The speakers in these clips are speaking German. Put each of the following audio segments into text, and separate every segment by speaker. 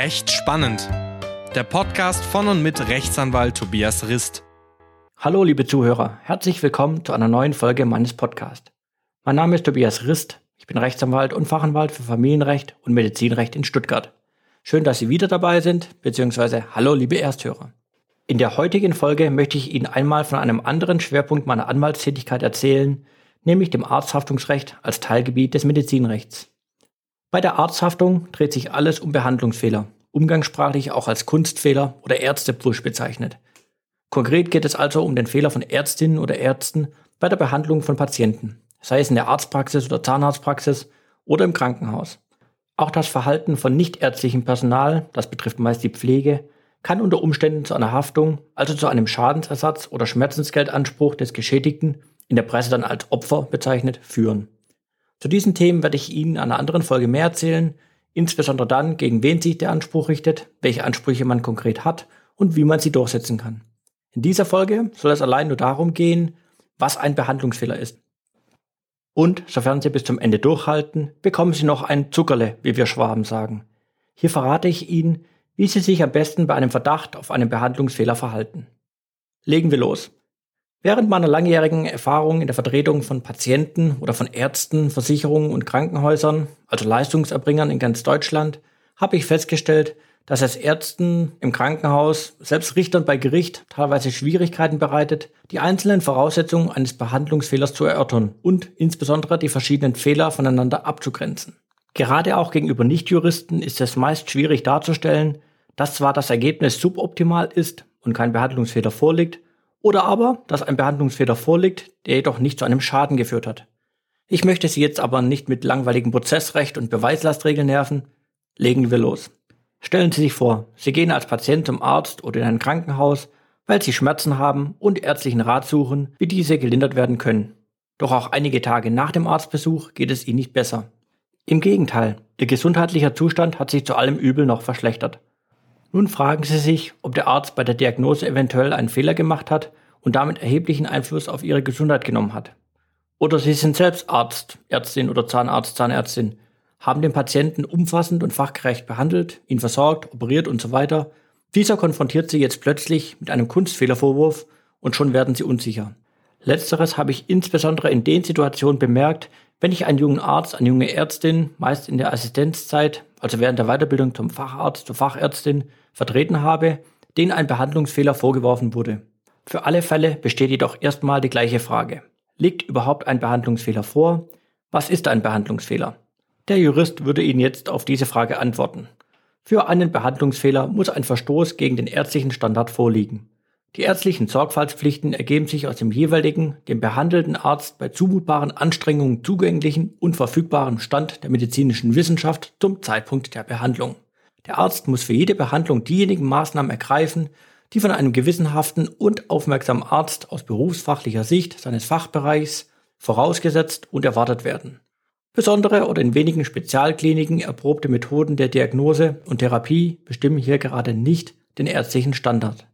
Speaker 1: Recht spannend. Der Podcast von und mit Rechtsanwalt Tobias Rist.
Speaker 2: Hallo liebe Zuhörer, herzlich willkommen zu einer neuen Folge meines Podcasts. Mein Name ist Tobias Rist, ich bin Rechtsanwalt und Fachanwalt für Familienrecht und Medizinrecht in Stuttgart. Schön, dass Sie wieder dabei sind, beziehungsweise hallo liebe Ersthörer. In der heutigen Folge möchte ich Ihnen einmal von einem anderen Schwerpunkt meiner Anwaltstätigkeit erzählen, nämlich dem Arzthaftungsrecht als Teilgebiet des Medizinrechts. Bei der Arzthaftung dreht sich alles um Behandlungsfehler, umgangssprachlich auch als Kunstfehler oder Ärztepfusch bezeichnet. Konkret geht es also um den Fehler von Ärztinnen oder Ärzten bei der Behandlung von Patienten, sei es in der Arztpraxis oder Zahnarztpraxis oder im Krankenhaus. Auch das Verhalten von nichtärztlichem Personal, das betrifft meist die Pflege, kann unter Umständen zu einer Haftung, also zu einem Schadensersatz oder Schmerzensgeldanspruch des Geschädigten in der Presse dann als Opfer bezeichnet, führen. Zu diesen Themen werde ich Ihnen in einer anderen Folge mehr erzählen, insbesondere dann, gegen wen sich der Anspruch richtet, welche Ansprüche man konkret hat und wie man sie durchsetzen kann. In dieser Folge soll es allein nur darum gehen, was ein Behandlungsfehler ist. Und, sofern Sie bis zum Ende durchhalten, bekommen Sie noch ein Zuckerle, wie wir Schwaben sagen. Hier verrate ich Ihnen, wie Sie sich am besten bei einem Verdacht auf einen Behandlungsfehler verhalten. Legen wir los. Während meiner langjährigen Erfahrung in der Vertretung von Patienten oder von Ärzten, Versicherungen und Krankenhäusern, also Leistungserbringern in ganz Deutschland, habe ich festgestellt, dass es Ärzten im Krankenhaus, selbst Richtern bei Gericht, teilweise Schwierigkeiten bereitet, die einzelnen Voraussetzungen eines Behandlungsfehlers zu erörtern und insbesondere die verschiedenen Fehler voneinander abzugrenzen. Gerade auch gegenüber Nichtjuristen ist es meist schwierig darzustellen, dass zwar das Ergebnis suboptimal ist und kein Behandlungsfehler vorliegt, oder aber, dass ein Behandlungsfehler vorliegt, der jedoch nicht zu einem Schaden geführt hat. Ich möchte Sie jetzt aber nicht mit langweiligem Prozessrecht und Beweislastregeln nerven. Legen wir los. Stellen Sie sich vor, Sie gehen als Patient zum Arzt oder in ein Krankenhaus, weil Sie Schmerzen haben und ärztlichen Rat suchen, wie diese gelindert werden können. Doch auch einige Tage nach dem Arztbesuch geht es Ihnen nicht besser. Im Gegenteil, Ihr gesundheitlicher Zustand hat sich zu allem Übel noch verschlechtert. Nun fragen Sie sich, ob der Arzt bei der Diagnose eventuell einen Fehler gemacht hat und damit erheblichen Einfluss auf Ihre Gesundheit genommen hat. Oder Sie sind selbst Arzt, Ärztin oder Zahnarzt, Zahnärztin, haben den Patienten umfassend und fachgerecht behandelt, ihn versorgt, operiert und so weiter. Dieser konfrontiert Sie jetzt plötzlich mit einem Kunstfehlervorwurf und schon werden Sie unsicher. Letzteres habe ich insbesondere in den Situationen bemerkt, wenn ich einen jungen Arzt, eine junge Ärztin, meist in der Assistenzzeit, also während der Weiterbildung zum Facharzt, zur Fachärztin, vertreten habe, denen ein Behandlungsfehler vorgeworfen wurde. Für alle Fälle besteht jedoch erstmal die gleiche Frage. Liegt überhaupt ein Behandlungsfehler vor? Was ist ein Behandlungsfehler? Der Jurist würde Ihnen jetzt auf diese Frage antworten. Für einen Behandlungsfehler muss ein Verstoß gegen den ärztlichen Standard vorliegen. Die ärztlichen Sorgfaltspflichten ergeben sich aus dem jeweiligen, dem behandelten Arzt bei zumutbaren Anstrengungen zugänglichen und verfügbaren Stand der medizinischen Wissenschaft zum Zeitpunkt der Behandlung. Der Arzt muss für jede Behandlung diejenigen Maßnahmen ergreifen, die von einem gewissenhaften und aufmerksamen Arzt aus berufsfachlicher Sicht seines Fachbereichs vorausgesetzt und erwartet werden. Besondere oder in wenigen Spezialkliniken erprobte Methoden der Diagnose und Therapie bestimmen hier gerade nicht den ärztlichen Standard.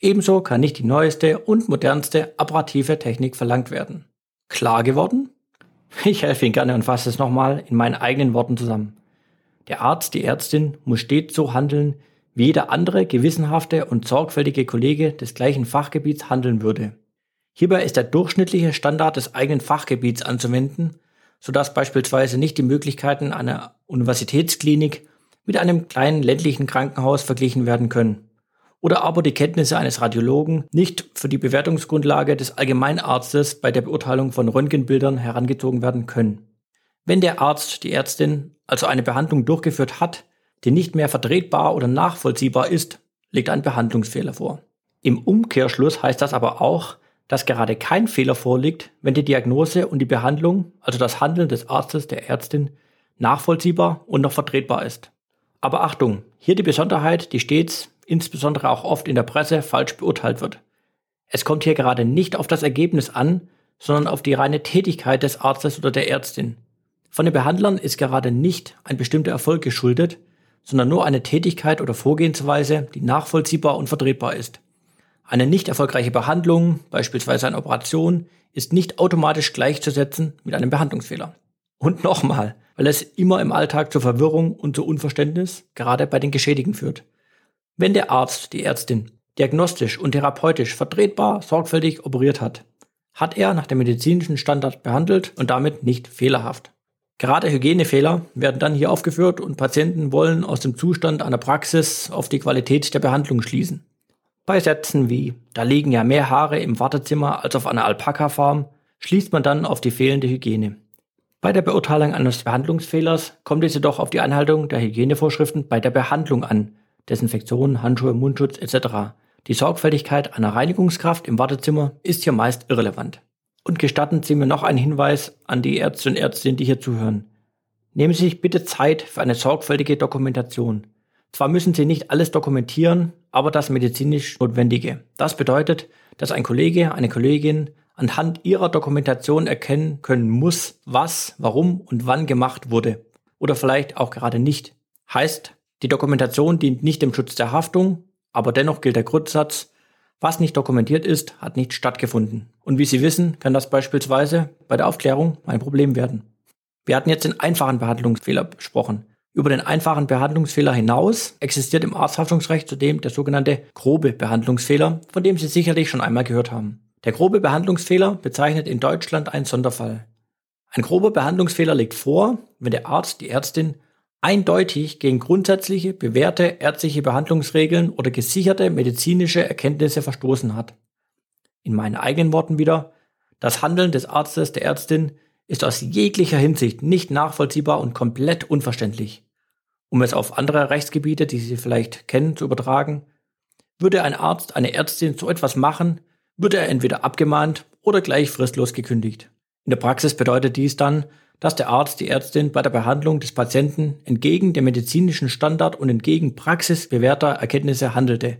Speaker 2: Ebenso kann nicht die neueste und modernste apparative Technik verlangt werden. Klar geworden? Ich helfe Ihnen gerne und fasse es nochmal in meinen eigenen Worten zusammen. Der Arzt, die Ärztin muss stets so handeln, wie jeder andere gewissenhafte und sorgfältige Kollege des gleichen Fachgebiets handeln würde. Hierbei ist der durchschnittliche Standard des eigenen Fachgebiets anzuwenden, sodass beispielsweise nicht die Möglichkeiten einer Universitätsklinik mit einem kleinen ländlichen Krankenhaus verglichen werden können oder aber die Kenntnisse eines Radiologen nicht für die Bewertungsgrundlage des Allgemeinarztes bei der Beurteilung von Röntgenbildern herangezogen werden können. Wenn der Arzt, die Ärztin also eine Behandlung durchgeführt hat, die nicht mehr vertretbar oder nachvollziehbar ist, liegt ein Behandlungsfehler vor. Im Umkehrschluss heißt das aber auch, dass gerade kein Fehler vorliegt, wenn die Diagnose und die Behandlung, also das Handeln des Arztes, der Ärztin, nachvollziehbar und noch vertretbar ist. Aber Achtung, hier die Besonderheit, die stets insbesondere auch oft in der Presse, falsch beurteilt wird. Es kommt hier gerade nicht auf das Ergebnis an, sondern auf die reine Tätigkeit des Arztes oder der Ärztin. Von den Behandlern ist gerade nicht ein bestimmter Erfolg geschuldet, sondern nur eine Tätigkeit oder Vorgehensweise, die nachvollziehbar und vertretbar ist. Eine nicht erfolgreiche Behandlung, beispielsweise eine Operation, ist nicht automatisch gleichzusetzen mit einem Behandlungsfehler. Und nochmal, weil es immer im Alltag zur Verwirrung und zu Unverständnis, gerade bei den Geschädigten führt. Wenn der Arzt, die Ärztin, diagnostisch und therapeutisch vertretbar sorgfältig operiert hat, hat er nach dem medizinischen Standard behandelt und damit nicht fehlerhaft. Gerade Hygienefehler werden dann hier aufgeführt und Patienten wollen aus dem Zustand einer Praxis auf die Qualität der Behandlung schließen. Bei Sätzen wie da liegen ja mehr Haare im Wartezimmer als auf einer Alpaka-Farm schließt man dann auf die fehlende Hygiene. Bei der Beurteilung eines Behandlungsfehlers kommt es jedoch auf die Einhaltung der Hygienevorschriften bei der Behandlung an, Desinfektion, Handschuhe, Mundschutz etc. Die Sorgfältigkeit einer Reinigungskraft im Wartezimmer ist hier meist irrelevant. Und gestatten Sie mir noch einen Hinweis an die Ärzte und Ärztinnen, die hier zuhören. Nehmen Sie sich bitte Zeit für eine sorgfältige Dokumentation. Zwar müssen Sie nicht alles dokumentieren, aber das medizinisch Notwendige. Das bedeutet, dass ein Kollege, eine Kollegin anhand ihrer Dokumentation erkennen können muss, was, warum und wann gemacht wurde. Oder vielleicht auch gerade nicht. Heißt, die Dokumentation dient nicht dem Schutz der Haftung, aber dennoch gilt der Grundsatz, was nicht dokumentiert ist, hat nicht stattgefunden. Und wie Sie wissen, kann das beispielsweise bei der Aufklärung ein Problem werden. Wir hatten jetzt den einfachen Behandlungsfehler besprochen. Über den einfachen Behandlungsfehler hinaus existiert im Arzthaftungsrecht zudem der sogenannte grobe Behandlungsfehler, von dem Sie sicherlich schon einmal gehört haben. Der grobe Behandlungsfehler bezeichnet in Deutschland einen Sonderfall. Ein grober Behandlungsfehler liegt vor, wenn der Arzt, die Ärztin eindeutig gegen grundsätzliche, bewährte ärztliche Behandlungsregeln oder gesicherte medizinische Erkenntnisse verstoßen hat. In meinen eigenen Worten wieder, das Handeln des Arztes, der Ärztin ist aus jeglicher Hinsicht nicht nachvollziehbar und komplett unverständlich. Um es auf andere Rechtsgebiete, die Sie vielleicht kennen, zu übertragen, würde ein Arzt eine Ärztin so etwas machen, würde er entweder abgemahnt oder gleich fristlos gekündigt. In der Praxis bedeutet dies dann, dass der Arzt die Ärztin bei der Behandlung des Patienten entgegen dem medizinischen Standard und entgegen praxisbewährter Erkenntnisse handelte.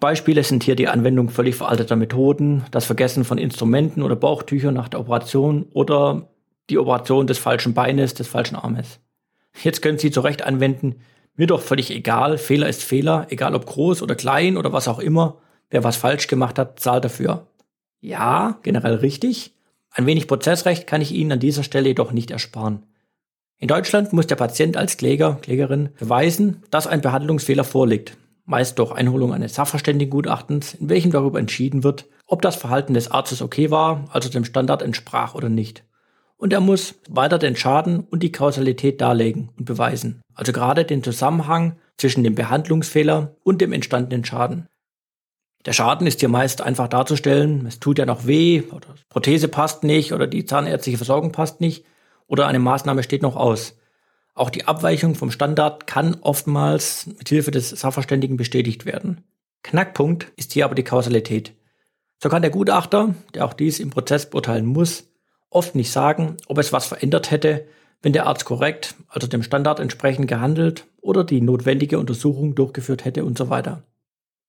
Speaker 2: Beispiele sind hier die Anwendung völlig veralteter Methoden, das Vergessen von Instrumenten oder Bauchtüchern nach der Operation oder die Operation des falschen Beines, des falschen Armes. Jetzt können Sie zu Recht anwenden, mir doch völlig egal, Fehler ist Fehler, egal ob groß oder klein oder was auch immer, wer was falsch gemacht hat, zahlt dafür. Ja, generell richtig, ein wenig Prozessrecht kann ich Ihnen an dieser Stelle jedoch nicht ersparen. In Deutschland muss der Patient als Kläger, Klägerin beweisen, dass ein Behandlungsfehler vorliegt, meist durch Einholung eines Sachverständigengutachtens, in welchem darüber entschieden wird, ob das Verhalten des Arztes okay war, also dem Standard entsprach oder nicht. Und er muss weiter den Schaden und die Kausalität darlegen und beweisen, also gerade den Zusammenhang zwischen dem Behandlungsfehler und dem entstandenen Schaden. Der Schaden ist hier meist einfach darzustellen, es tut ja noch weh, oder die Prothese passt nicht, oder die zahnärztliche Versorgung passt nicht, oder eine Maßnahme steht noch aus. Auch die Abweichung vom Standard kann oftmals mit Hilfe des Sachverständigen bestätigt werden. Knackpunkt ist hier aber die Kausalität. So kann der Gutachter, der auch dies im Prozess beurteilen muss, oft nicht sagen, ob es was verändert hätte, wenn der Arzt korrekt, also dem Standard entsprechend gehandelt oder die notwendige Untersuchung durchgeführt hätte und so weiter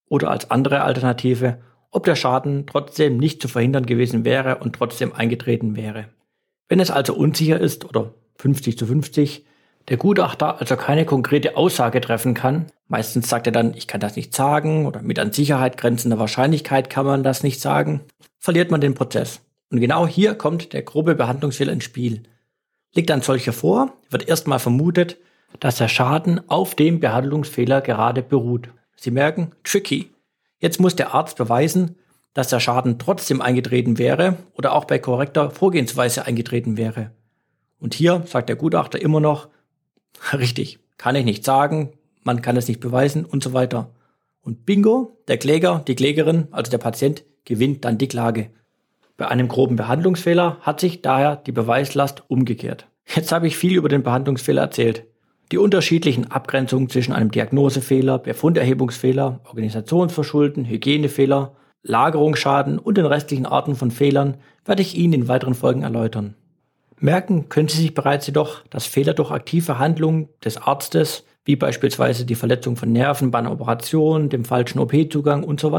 Speaker 2: oder als andere Alternative, ob der Schaden trotzdem nicht zu verhindern gewesen wäre und trotzdem eingetreten wäre. Wenn es also unsicher ist oder 50 zu 50, der Gutachter also keine konkrete Aussage treffen kann, meistens sagt er dann, ich kann das nicht sagen oder mit an Sicherheit grenzender Wahrscheinlichkeit kann man das nicht sagen, verliert man den Prozess. Und genau hier kommt der grobe Behandlungsfehler ins Spiel. Liegt ein solcher vor, wird erstmal vermutet, dass der Schaden auf dem Behandlungsfehler gerade beruht. Sie merken, tricky. Jetzt muss der Arzt beweisen, dass der Schaden trotzdem eingetreten wäre oder auch bei korrekter Vorgehensweise eingetreten wäre. Und hier sagt der Gutachter immer noch, richtig, kann ich nicht sagen, man kann es nicht beweisen und so weiter. Und bingo, der Kläger, die Klägerin, also der Patient, gewinnt dann die Klage. Bei einem groben Behandlungsfehler hat sich daher die Beweislast umgekehrt. Jetzt habe ich viel über den Behandlungsfehler erzählt. Die unterschiedlichen Abgrenzungen zwischen einem Diagnosefehler, Befunderhebungsfehler, Organisationsverschulden, Hygienefehler, Lagerungsschaden und den restlichen Arten von Fehlern werde ich Ihnen in weiteren Folgen erläutern. Merken können Sie sich bereits jedoch, dass Fehler durch aktive Handlungen des Arztes, wie beispielsweise die Verletzung von Nerven bei einer Operation, dem falschen OP-Zugang und so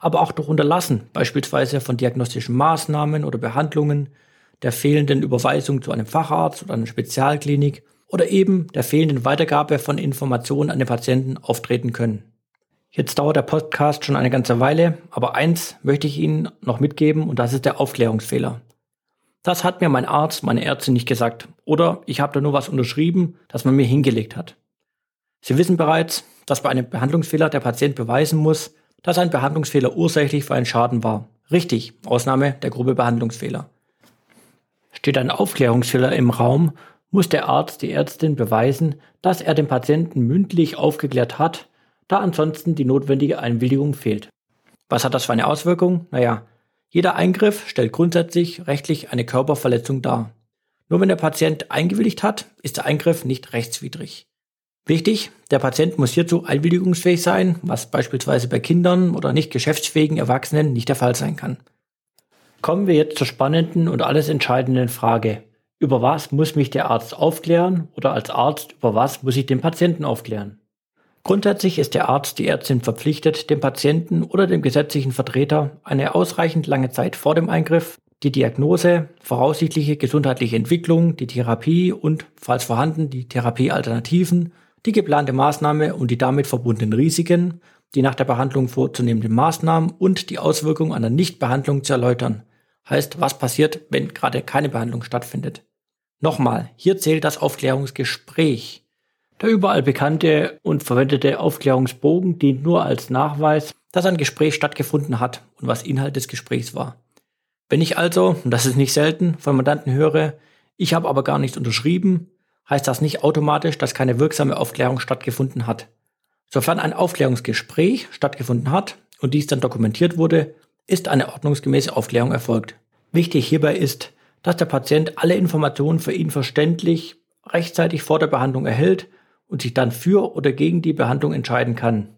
Speaker 2: aber auch durch Unterlassen, beispielsweise von diagnostischen Maßnahmen oder Behandlungen, der fehlenden Überweisung zu einem Facharzt oder einer Spezialklinik oder eben der fehlenden Weitergabe von Informationen an den Patienten auftreten können. Jetzt dauert der Podcast schon eine ganze Weile, aber eins möchte ich Ihnen noch mitgeben und das ist der Aufklärungsfehler. Das hat mir mein Arzt, meine Ärztin nicht gesagt oder ich habe da nur was unterschrieben, das man mir hingelegt hat. Sie wissen bereits, dass bei einem Behandlungsfehler der Patient beweisen muss, dass ein Behandlungsfehler ursächlich für einen Schaden war. Richtig, Ausnahme der grobe Behandlungsfehler. Steht ein Aufklärungsfehler im Raum, muss der Arzt, die Ärztin beweisen, dass er den Patienten mündlich aufgeklärt hat, da ansonsten die notwendige Einwilligung fehlt. Was hat das für eine Auswirkung? Naja, jeder Eingriff stellt grundsätzlich rechtlich eine Körperverletzung dar. Nur wenn der Patient eingewilligt hat, ist der Eingriff nicht rechtswidrig. Wichtig, der Patient muss hierzu einwilligungsfähig sein, was beispielsweise bei Kindern oder nicht geschäftsfähigen Erwachsenen nicht der Fall sein kann. Kommen wir jetzt zur spannenden und alles entscheidenden Frage. Über was muss mich der Arzt aufklären oder als Arzt über was muss ich den Patienten aufklären? Grundsätzlich ist der Arzt, die Ärztin verpflichtet, dem Patienten oder dem gesetzlichen Vertreter eine ausreichend lange Zeit vor dem Eingriff die Diagnose, voraussichtliche gesundheitliche Entwicklung, die Therapie und, falls vorhanden, die Therapiealternativen, die geplante Maßnahme und die damit verbundenen Risiken, die nach der Behandlung vorzunehmenden Maßnahmen und die Auswirkungen einer Nichtbehandlung zu erläutern. Heißt, was passiert, wenn gerade keine Behandlung stattfindet. Nochmal, hier zählt das Aufklärungsgespräch. Der überall bekannte und verwendete Aufklärungsbogen dient nur als Nachweis, dass ein Gespräch stattgefunden hat und was Inhalt des Gesprächs war. Wenn ich also, und das ist nicht selten, von Mandanten höre, ich habe aber gar nichts unterschrieben, heißt das nicht automatisch, dass keine wirksame Aufklärung stattgefunden hat. Sofern ein Aufklärungsgespräch stattgefunden hat und dies dann dokumentiert wurde, ist eine ordnungsgemäße Aufklärung erfolgt. Wichtig hierbei ist, dass der Patient alle Informationen für ihn verständlich rechtzeitig vor der Behandlung erhält und sich dann für oder gegen die Behandlung entscheiden kann.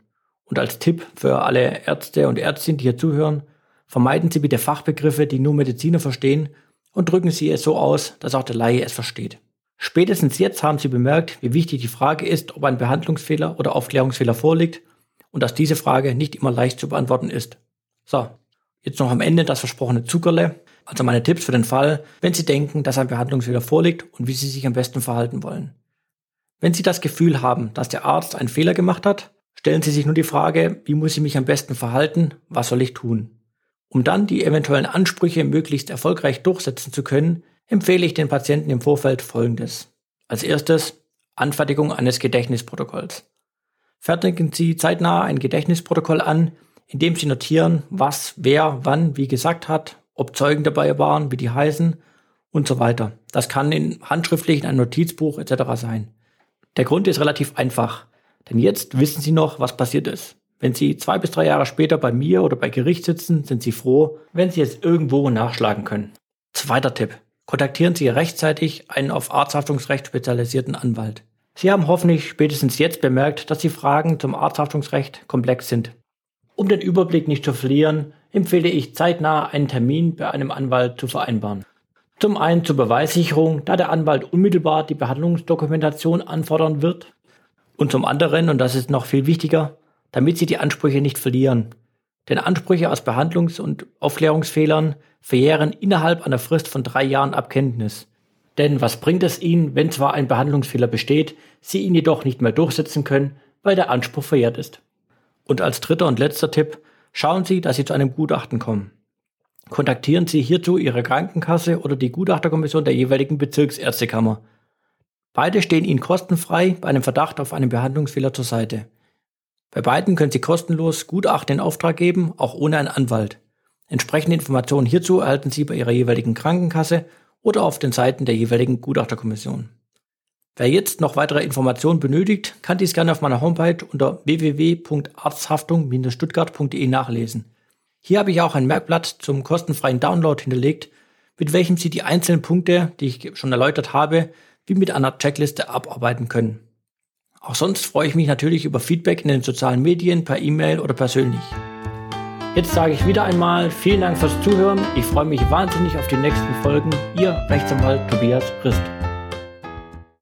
Speaker 2: Und als Tipp für alle Ärzte und Ärztinnen, die hier zuhören, vermeiden Sie bitte Fachbegriffe, die nur Mediziner verstehen und drücken Sie es so aus, dass auch der Laie es versteht. Spätestens jetzt haben Sie bemerkt, wie wichtig die Frage ist, ob ein Behandlungsfehler oder Aufklärungsfehler vorliegt und dass diese Frage nicht immer leicht zu beantworten ist. So, jetzt noch am Ende das versprochene Zuckerle, also meine Tipps für den Fall, wenn Sie denken, dass ein Behandlungsfehler vorliegt und wie Sie sich am besten verhalten wollen. Wenn Sie das Gefühl haben, dass der Arzt einen Fehler gemacht hat, stellen Sie sich nur die Frage, wie muss ich mich am besten verhalten, was soll ich tun? Um dann die eventuellen Ansprüche möglichst erfolgreich durchsetzen zu können, empfehle ich den Patienten im Vorfeld Folgendes. Als erstes Anfertigung eines Gedächtnisprotokolls. Fertigen Sie zeitnah ein Gedächtnisprotokoll an, in dem Sie notieren, was, wer, wann, wie gesagt hat, ob Zeugen dabei waren, wie die heißen und so weiter. Das kann in handschriftlich in einem Notizbuch etc. sein. Der Grund ist relativ einfach, denn jetzt wissen Sie noch, was passiert ist. Wenn Sie zwei bis drei Jahre später bei mir oder bei Gericht sitzen, sind Sie froh, wenn Sie es irgendwo nachschlagen können. Zweiter Tipp. Kontaktieren Sie rechtzeitig einen auf Arzthaftungsrecht spezialisierten Anwalt. Sie haben hoffentlich spätestens jetzt bemerkt, dass die Fragen zum Arzthaftungsrecht komplex sind. Um den Überblick nicht zu verlieren, empfehle ich zeitnah einen Termin bei einem Anwalt zu vereinbaren. Zum einen zur Beweissicherung, da der Anwalt unmittelbar die Behandlungsdokumentation anfordern wird. Und zum anderen, und das ist noch viel wichtiger, damit Sie die Ansprüche nicht verlieren. Denn Ansprüche aus Behandlungs- und Aufklärungsfehlern verjähren innerhalb einer Frist von drei Jahren ab Kenntnis. Denn was bringt es Ihnen, wenn zwar ein Behandlungsfehler besteht, Sie ihn jedoch nicht mehr durchsetzen können, weil der Anspruch verjährt ist? Und als dritter und letzter Tipp, schauen Sie, dass Sie zu einem Gutachten kommen. Kontaktieren Sie hierzu Ihre Krankenkasse oder die Gutachterkommission der jeweiligen Bezirksärztekammer. Beide stehen Ihnen kostenfrei bei einem Verdacht auf einen Behandlungsfehler zur Seite. Bei beiden können Sie kostenlos Gutachten in Auftrag geben, auch ohne einen Anwalt. Entsprechende Informationen hierzu erhalten Sie bei Ihrer jeweiligen Krankenkasse oder auf den Seiten der jeweiligen Gutachterkommission. Wer jetzt noch weitere Informationen benötigt, kann dies gerne auf meiner Homepage unter www.arzthaftung-stuttgart.de nachlesen. Hier habe ich auch ein Merkblatt zum kostenfreien Download hinterlegt, mit welchem Sie die einzelnen Punkte, die ich schon erläutert habe, wie mit einer Checkliste abarbeiten können. Auch sonst freue ich mich natürlich über Feedback in den sozialen Medien, per E-Mail oder persönlich. Jetzt sage ich wieder einmal vielen Dank fürs Zuhören. Ich freue mich wahnsinnig auf die nächsten Folgen. Ihr Rechtsanwalt Tobias Christ.